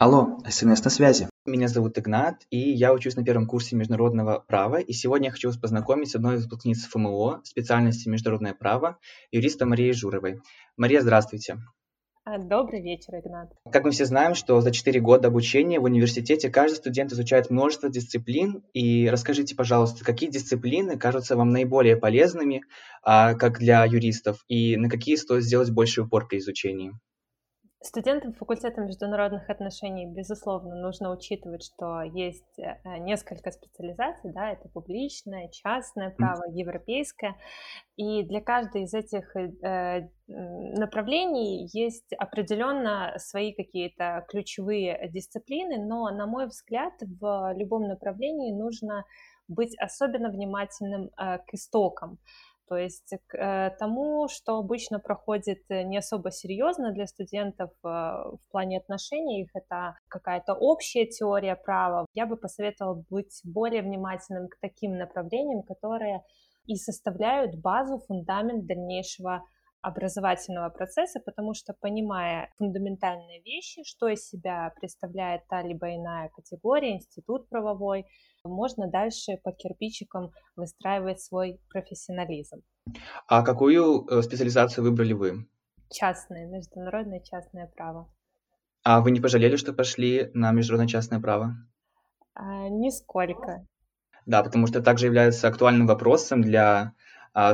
Алло, СМС на связи. Меня зовут Игнат, и я учусь на первом курсе международного права, и сегодня я хочу вас познакомить с одной из выпускниц ФМО специальности международное право, юриста Марией Журовой. Мария, здравствуйте. А, добрый вечер, Игнат. Как мы все знаем, что за 4 года обучения в университете каждый студент изучает множество дисциплин. И расскажите, пожалуйста, какие дисциплины кажутся вам наиболее полезными, а, как для юристов, и на какие стоит сделать больше упор при изучении? Студентам факультета международных отношений, безусловно, нужно учитывать, что есть э, несколько специализаций, да, это публичное, частное право, европейское, и для каждой из этих э, направлений есть определенно свои какие-то ключевые дисциплины, но, на мой взгляд, в любом направлении нужно быть особенно внимательным э, к истокам то есть к э, тому, что обычно проходит э, не особо серьезно для студентов э, в плане отношений, их это какая-то общая теория права, я бы посоветовала быть более внимательным к таким направлениям, которые и составляют базу, фундамент дальнейшего образовательного процесса, потому что понимая фундаментальные вещи, что из себя представляет та либо иная категория, институт правовой, можно дальше по кирпичикам выстраивать свой профессионализм. А какую э, специализацию выбрали вы? Частное, международное частное право. А вы не пожалели, что пошли на международное частное право? А, нисколько. Да, потому что также является актуальным вопросом для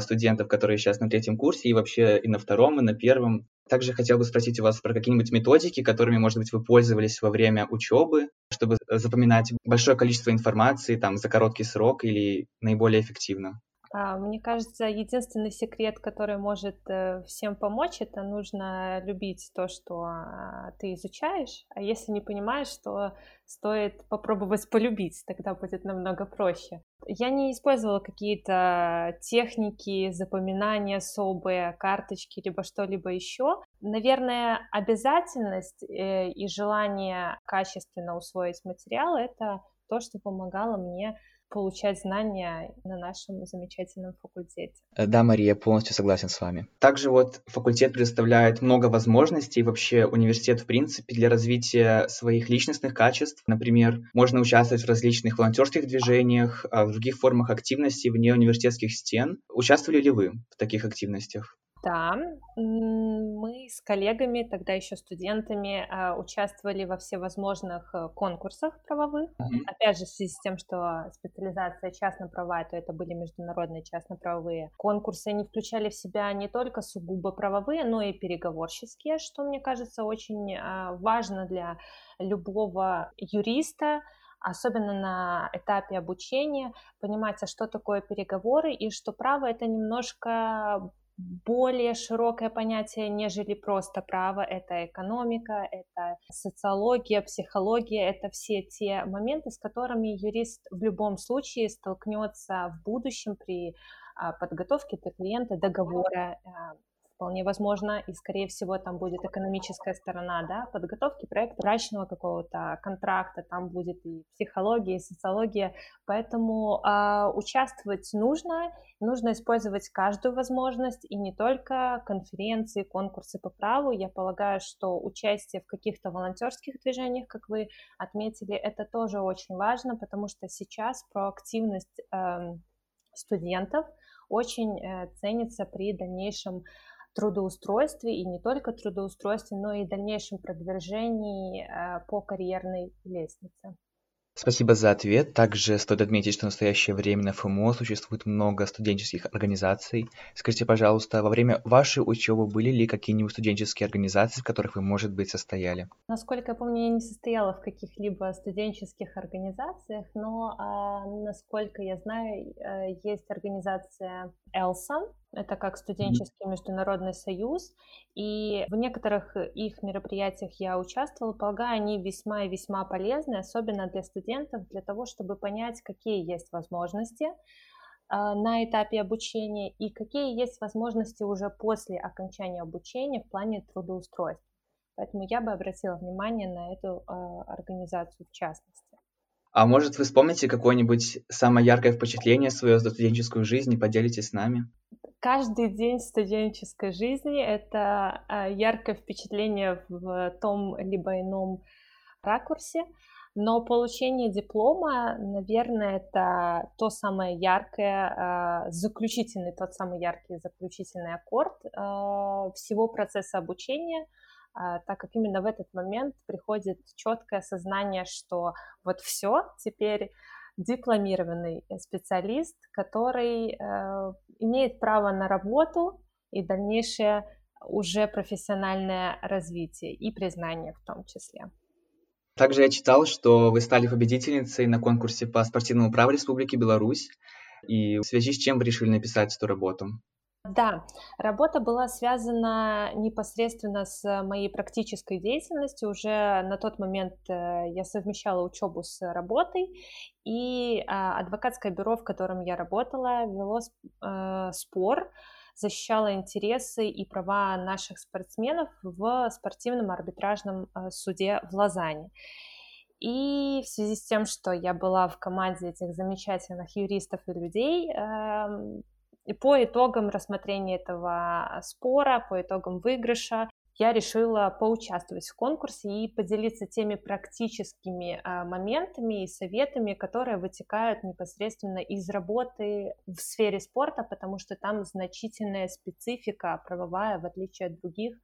студентов, которые сейчас на третьем курсе, и вообще и на втором, и на первом. Также хотел бы спросить у вас про какие-нибудь методики, которыми, может быть, вы пользовались во время учебы, чтобы запоминать большое количество информации там, за короткий срок или наиболее эффективно. А, мне кажется, единственный секрет, который может э, всем помочь, это нужно любить то, что а, ты изучаешь, а если не понимаешь, то стоит попробовать полюбить, тогда будет намного проще. Я не использовала какие-то техники запоминания особые, карточки, либо что-либо еще. Наверное, обязательность э, и желание качественно усвоить материал — это то, что помогало мне получать знания на нашем замечательном факультете. Э, да, Мария, полностью согласен с вами. Также вот факультет предоставляет много возможностей, вообще университет в принципе для развития своих личностных качеств. Например, можно участвовать в различных волонтерских движениях, а в других формах активности вне университетских стен. Участвовали ли вы в таких активностях? Да, мы с коллегами, тогда еще студентами, а, участвовали во всевозможных э, конкурсах правовых. Мгм. Опять же, в связи с тем, что специализация частно-правовая, то это были международные частно-правовые конкурсы. Они включали в себя не только сугубо правовые, но и переговорческие, что, мне кажется, очень а, важно для любого юриста, особенно на этапе обучения, понимать, а что такое переговоры и что право это немножко более широкое понятие, нежели просто право. Это экономика, это социология, психология, это все те моменты, с которыми юрист в любом случае столкнется в будущем при а, подготовке для клиента договора а, вполне возможно, и, скорее всего, там будет экономическая сторона, да, подготовки проекта, брачного какого-то контракта, там будет и психология, и социология, поэтому э, участвовать нужно, нужно использовать каждую возможность, и не только конференции, конкурсы по праву, я полагаю, что участие в каких-то волонтерских движениях, как вы отметили, это тоже очень важно, потому что сейчас проактивность э, студентов очень э, ценится при дальнейшем трудоустройстве и не только трудоустройстве, но и дальнейшем продвижении э, по карьерной лестнице. Спасибо за ответ. Также стоит отметить, что в настоящее время на ФМО существует много студенческих организаций. Скажите, пожалуйста, во время вашей учебы были ли какие-нибудь студенческие организации, в которых вы, может быть, состояли? Насколько я помню, я не состояла в каких-либо студенческих организациях, но, а, насколько я знаю, э, есть организация ELSA, это как студенческий международный союз, и в некоторых их мероприятиях я участвовала, полагаю, они весьма и весьма полезны, особенно для студентов, для того, чтобы понять, какие есть возможности а, на этапе обучения и какие есть возможности уже после окончания обучения в плане трудоустройства. Поэтому я бы обратила внимание на эту э, организацию в частности. А может, вы вспомните какое-нибудь самое яркое впечатление свое за студенческую жизнь и поделитесь с нами? каждый день студенческой жизни это а, яркое впечатление в том либо ином ракурсе, но получение диплома, наверное, это то самое яркое, а, заключительный, тот самый яркий заключительный аккорд а, всего процесса обучения, так как именно в этот момент приходит четкое осознание, что вот все, теперь дипломированный специалист, который э, имеет право на работу и дальнейшее уже профессиональное развитие и признание в том числе. Также я читал, что вы стали победительницей на конкурсе по спортивному праву Республики Беларусь, и в связи с чем вы решили написать эту работу? Да, работа была связана непосредственно с моей практической деятельностью. Уже на тот момент э, я совмещала учебу с работой, и а, адвокатское бюро, в котором я работала, вело э, спор защищала интересы и права наших спортсменов в спортивном арбитражном э, суде в Лозанне. И в связи с тем, что я была в команде этих замечательных юристов и людей, эм, по итогам рассмотрения этого спора, по итогам выигрыша, я решила поучаствовать в конкурсе и поделиться теми практическими а, моментами и советами, которые вытекают непосредственно из работы в сфере спорта, потому что там значительная специфика правовая, в отличие от других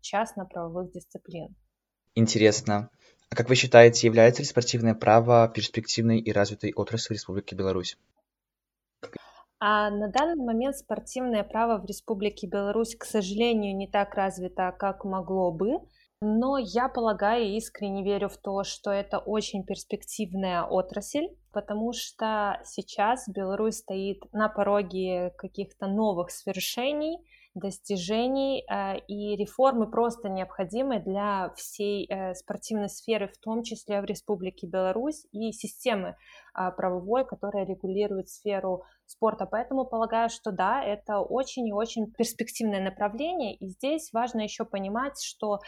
частно-правовых дисциплин. Интересно. А как вы считаете, является ли спортивное право перспективной и развитой отраслью Республики Беларусь? А на данный момент спортивное право в Республике Беларусь, к сожалению, не так развито, как могло бы. Но я полагаю и искренне верю в то, что это очень перспективная отрасль, потому что сейчас Беларусь стоит на пороге каких-то новых свершений, достижений, э, и реформы просто необходимы для всей э, спортивной сферы, в том числе в Республике Беларусь, и системы а, правовой, которая регулирует сферу спорта. Поэтому полагаю, что да, это очень и очень перспективное направление, и здесь важно еще понимать, что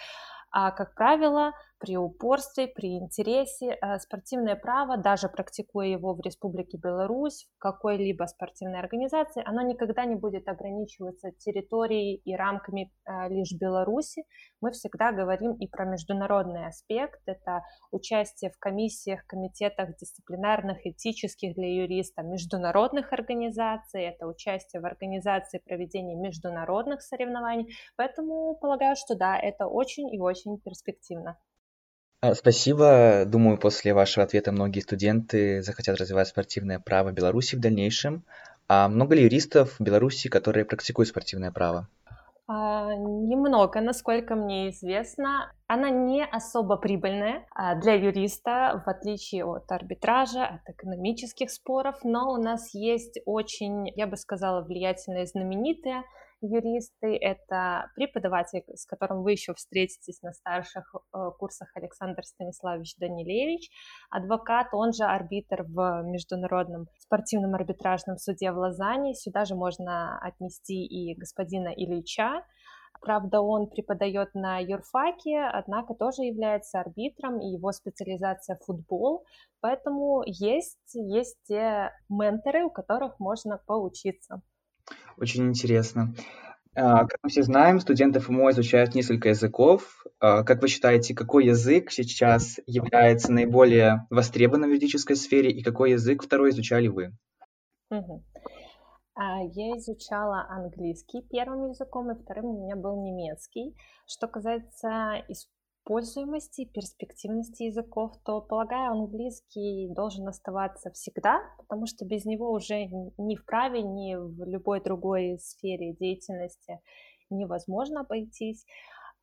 а, как правило, при упорстве, при интересе э, спортивное право, даже практикуя его в Республике Беларусь, в какой-либо спортивной организации, оно никогда не будет ограничиваться территорией и рамками э, лишь Беларуси. Мы всегда говорим и про международный аспект, это участие в комиссиях, комитетах дисциплинарных, этических для юриста, международных организаций, это участие в организации проведения международных соревнований. Поэтому полагаю, что да, это очень и очень перспективно. А, спасибо. Думаю, после вашего ответа многие студенты захотят развивать спортивное право Беларуси в дальнейшем. А много ли юристов в Беларуси, которые практикуют спортивное право? А, немного, насколько мне известно. Она не особо прибыльная а, для юриста, в отличие от арбитража, от экономических споров, но у нас есть очень, я бы сказала, влиятельные знаменитые юристы, это преподаватель, с которым вы еще встретитесь на старших э, курсах Александр Станиславович Данилевич, адвокат, он же арбитр в Международном спортивном арбитражном суде в Лозанне. Сюда же можно отнести и господина Ильича, Правда, он преподает на юрфаке, однако тоже является арбитром, и его специализация футбол. Поэтому есть, есть те менторы, у которых можно поучиться. Очень интересно. А, как мы все знаем, студенты ФМО изучают несколько языков. А, как вы считаете, какой язык сейчас является наиболее востребованным в юридической сфере и какой язык второй изучали вы? Угу. Я изучала английский первым языком, и вторым у меня был немецкий. Что касается используемости перспективности языков, то, полагаю, английский должен оставаться всегда, потому что без него уже ни в праве, ни в любой другой сфере деятельности невозможно обойтись.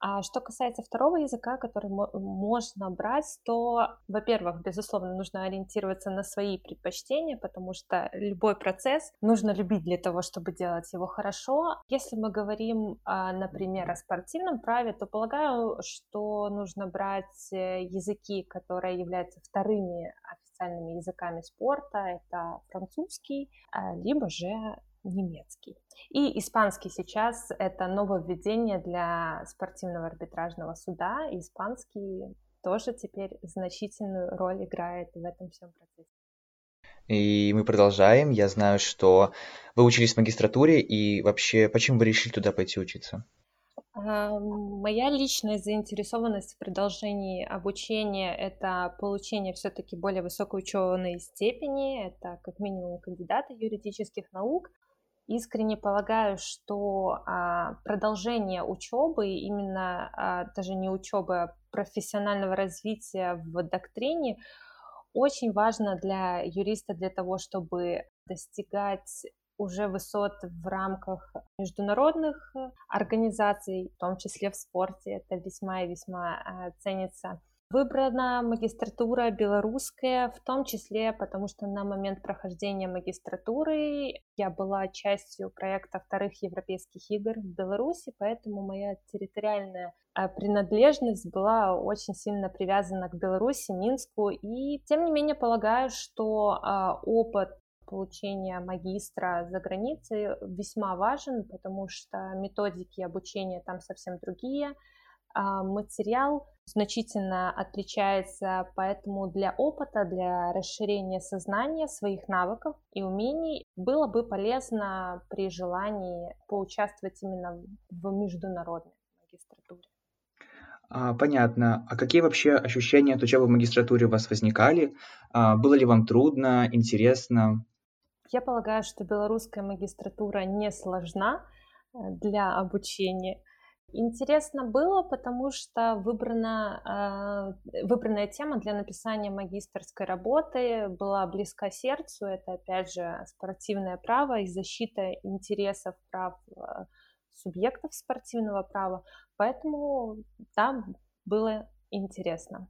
А что касается второго языка, который можно брать, то, во-первых, безусловно, нужно ориентироваться на свои предпочтения, потому что любой процесс нужно любить для того, чтобы делать его хорошо. Если мы говорим, а, например, о спортивном праве, то полагаю, что нужно брать э, языки, которые являются вторыми официальными языками спорта. Это французский, а, либо же немецкий. И испанский сейчас это нововведение для спортивного арбитражного суда. испанский тоже теперь значительную роль играет в этом всем процессе. И мы продолжаем. Я знаю, что вы учились в магистратуре, и вообще, почему вы решили туда пойти учиться? А, моя личная заинтересованность в продолжении обучения – это получение все-таки более высокой ученой степени, это как минимум кандидата юридических наук. Искренне полагаю, что а, продолжение учебы, именно а, даже не учебы, а профессионального развития в доктрине, очень важно для юриста для того, чтобы достигать уже высот в рамках международных э, организаций, в том числе в спорте. Это весьма и весьма э, ценится. Выбрана магистратура белорусская, в том числе потому, что на момент прохождения магистратуры я была частью проекта вторых европейских игр в Беларуси, поэтому моя территориальная э, принадлежность была очень сильно привязана к Беларуси, Минску. И тем не менее полагаю, что опыт получения магистра за границей весьма важен, потому что методики обучения там совсем другие, а материал значительно отличается, поэтому для опыта, для расширения сознания своих навыков и умений было бы полезно при желании поучаствовать именно в международной магистратуре. А, понятно. А какие вообще ощущения от учебы в магистратуре у вас возникали? А, было ли вам трудно, интересно? Я полагаю, что белорусская магистратура не сложна э, для обучения. Интересно было, потому что выбрана, э, выбранная тема для написания магистрской работы была близка сердцу. Это, опять же, спортивное право и защита интересов прав э, субъектов спортивного права. Поэтому, да, было интересно.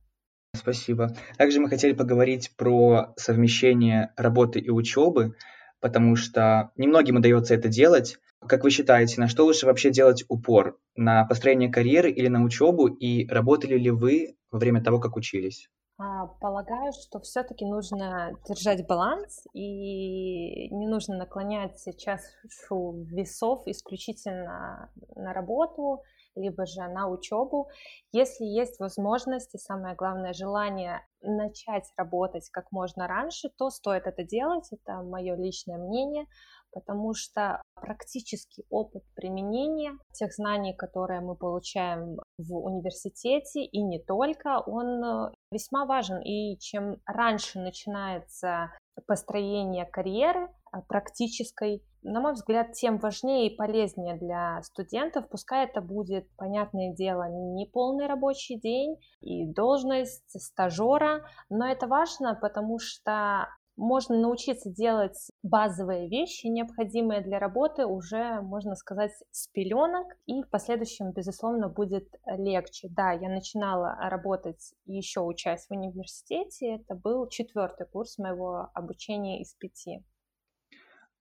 Спасибо. Также мы хотели поговорить про совмещение работы и учебы, потому что немногим удается это делать. Как вы считаете, на что лучше вообще делать упор? На построение карьеры или на учебу? И работали ли вы во время того, как учились? А, полагаю, что все-таки нужно держать баланс и не нужно наклонять чашу весов исключительно на работу либо же на учебу. Если есть возможность и самое главное желание начать работать как можно раньше, то стоит это делать, это мое личное мнение, потому что практический опыт применения тех знаний, которые мы получаем в университете и не только, он э, весьма важен. И чем раньше начинается построение карьеры а, практической, на мой взгляд, тем важнее и полезнее для студентов. Пускай это будет, понятное дело, не полный рабочий день и должность стажера, но это важно, потому что можно научиться делать базовые вещи, необходимые для работы, уже, можно сказать, с пеленок, и в последующем, безусловно, будет легче. Да, я начинала работать еще учась в университете, это был четвертый курс моего обучения из пяти.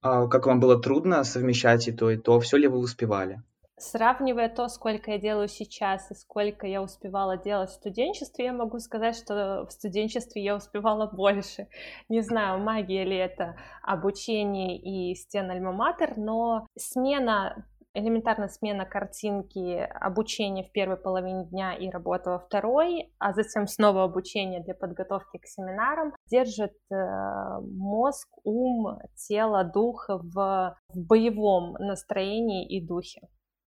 А как вам было трудно совмещать и то, и то? Все ли вы успевали? Сравнивая то, сколько я делаю сейчас и сколько я успевала делать в студенчестве, я могу сказать, что в студенчестве я успевала больше. Не знаю, магия ли это обучение и стен альма-матер, но смена элементарно смена картинки, обучение в первой половине дня и работа во второй, а затем снова обучение для подготовки к семинарам, держит э, мозг, ум, тело, дух в, в боевом настроении и духе.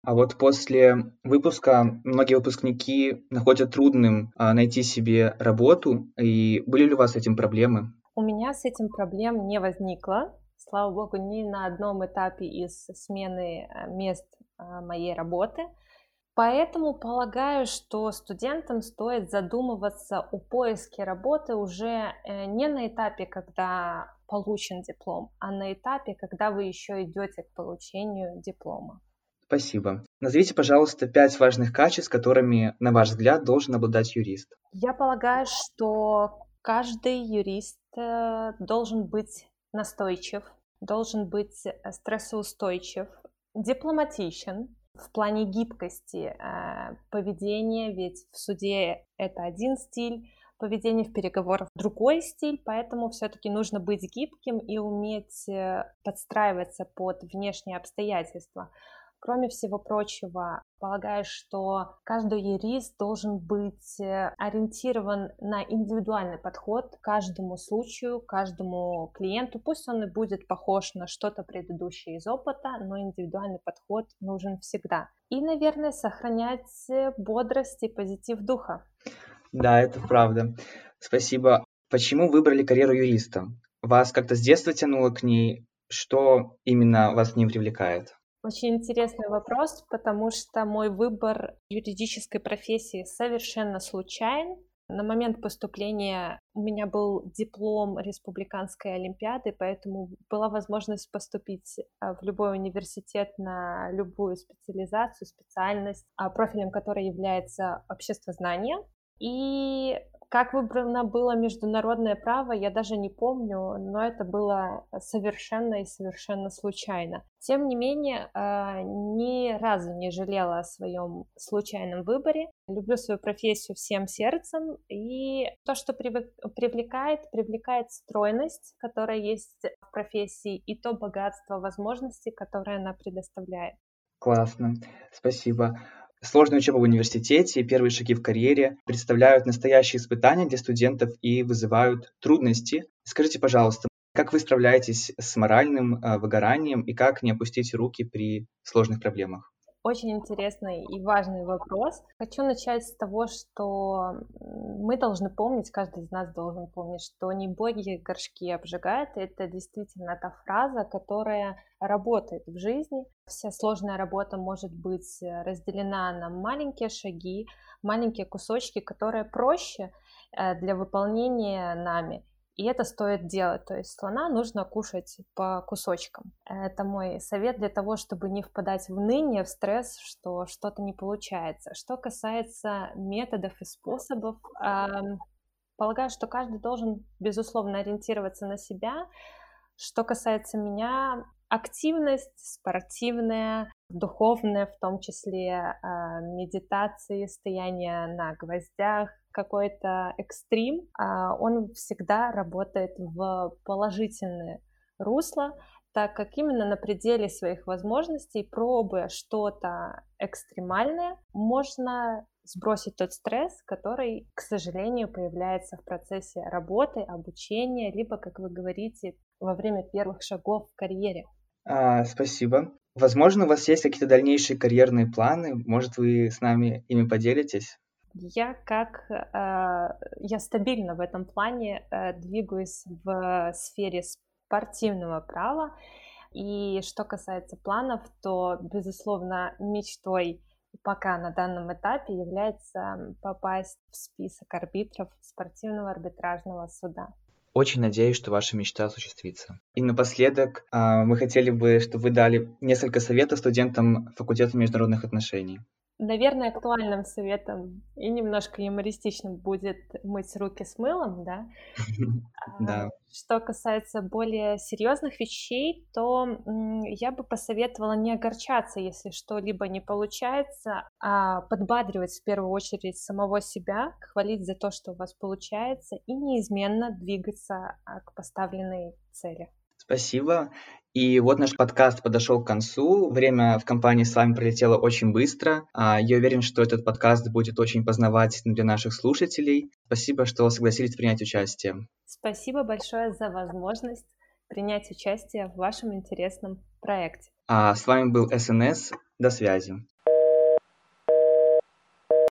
А вот после выпуска многие выпускники находят трудным а, найти себе работу. И были ли у вас с этим проблемы? У меня с этим проблем не возникло. Слава богу, ни на одном этапе из смены э, мест а, моей работы. Поэтому полагаю, что студентам стоит задумываться о поиске работы уже э, не на этапе, когда получен диплом, а на этапе, когда вы еще идете к получению диплома. Спасибо. Назовите, пожалуйста, пять важных качеств, которыми, на ваш взгляд, должен обладать юрист. Я полагаю, что каждый юрист э, должен быть настойчив, должен быть э, стрессоустойчив, дипломатичен в плане гибкости э, поведения, ведь в суде это один стиль, поведение в переговорах другой стиль, поэтому все-таки нужно быть гибким и уметь подстраиваться под внешние обстоятельства. Кроме всего прочего, полагаю, что каждый юрист должен быть э, ориентирован на индивидуальный подход к каждому случаю, каждому клиенту. Пусть он и будет похож на что-то предыдущее из опыта, но индивидуальный подход нужен всегда. И, наверное, сохранять э, бодрость и позитив духа. Да, это правда. Спасибо. Почему выбрали карьеру юриста? Вас как-то с детства тянуло к ней? Что именно вас в ней привлекает? Очень интересный вопрос, потому что мой выбор юридической профессии совершенно случайен. На момент поступления у меня был диплом республиканской олимпиады, поэтому была возможность поступить а, в любой университет на любую специализацию, специальность, а, профилем которой является обществознание. И как выбрано было международное право, я даже не помню, но это было совершенно и совершенно случайно. Тем не менее, а, ни разу не жалела о своем случайном выборе. Люблю свою профессию всем сердцем, и то, что привлекает, привлекает стройность, которая есть в профессии, и то богатство возможностей, которое она предоставляет. Классно, спасибо. Сложная учеба в университете и первые шаги в карьере представляют настоящие испытания для студентов и вызывают трудности. Скажите, пожалуйста, как вы справляетесь с моральным э, выгоранием и как не опустить руки при сложных проблемах? Очень интересный и важный вопрос. Хочу начать с того, что мы должны помнить, каждый из нас должен помнить, что не боги горшки обжигают. Это действительно та фраза, которая работает в жизни. Вся сложная работа может быть разделена на маленькие шаги, маленькие кусочки, которые проще э, для выполнения нами. И это стоит делать. То есть слона нужно кушать по кусочкам. Это мой совет для того, чтобы не впадать в ныне, в стресс, что что-то не получается. Что касается методов и способов, полагаю, что каждый должен, безусловно, ориентироваться на себя. Что касается меня, активность спортивная, духовная, в том числе э, медитации, стояние на гвоздях, какой-то экстрим, э, он всегда работает в положительное русло, так как именно на пределе своих возможностей, пробуя что-то экстремальное, можно сбросить тот стресс, который, к сожалению, появляется в процессе работы, обучения, либо, как вы говорите, во время первых шагов в карьере. А, спасибо. Возможно, у вас есть какие-то дальнейшие карьерные планы? Может, вы с нами ими поделитесь? Я как э, я стабильно в этом плане э, двигаюсь в сфере спортивного права. И что касается планов, то, безусловно, мечтой пока на данном этапе является попасть в список арбитров спортивного арбитражного суда. Очень надеюсь, что ваша мечта осуществится. И напоследок а, мы хотели бы, чтобы вы дали несколько советов студентам факультета международных отношений. Наверное, актуальным советом и немножко юмористичным будет мыть руки с мылом, да? Да. А, что касается более серьезных вещей, то я бы посоветовала не огорчаться, если что-либо не получается, а подбадривать в первую очередь самого себя, хвалить за то, что у вас получается, и неизменно двигаться а, к поставленной цели. Спасибо. И вот наш подкаст подошел к концу. Время в компании с вами пролетело очень быстро. А, я уверен, что этот подкаст будет очень познавательным для наших слушателей. Спасибо, что согласились принять участие. Спасибо большое за возможность принять участие в вашем интересном проекте. А с вами был СНС. До связи.